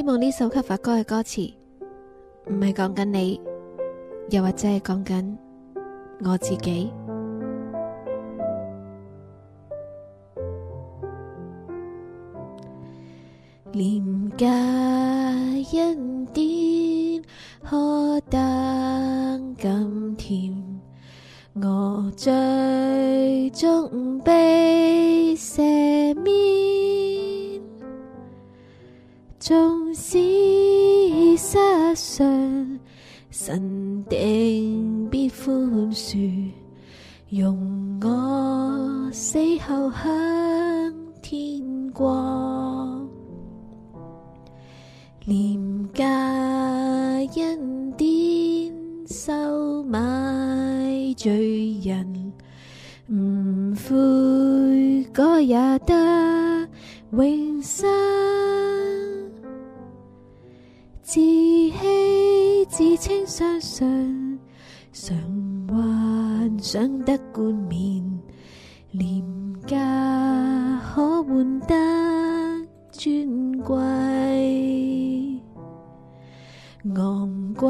希望呢首吸发歌嘅歌词，唔系讲紧你，又或者系讲紧我自己。廉价一点，可得甘甜，我最终悲切。纵使失常，神定必宽恕，容我死后向天光。廉介恩典收买罪人，唔悔改也得永生。自清相信，常幻想得冠冕，廉价可换得尊贵，昂贵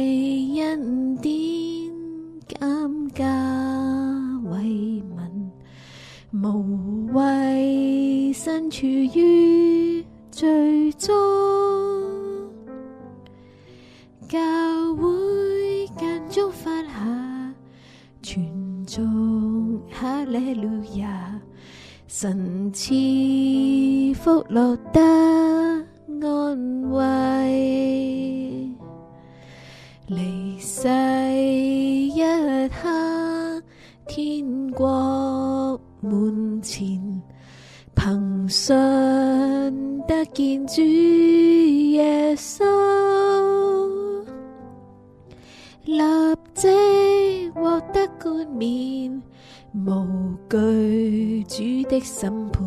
因点减价慰问，无谓身处于最终。a l l l u a 神赐福乐得安慰，离世一刻，天国门前，凭信得见主耶稣，立正，获得冠冕。无惧主的审判，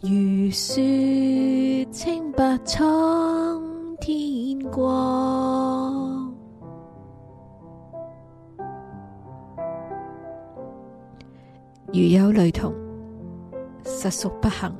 如说清白，苍天光。如有雷同，实属不幸。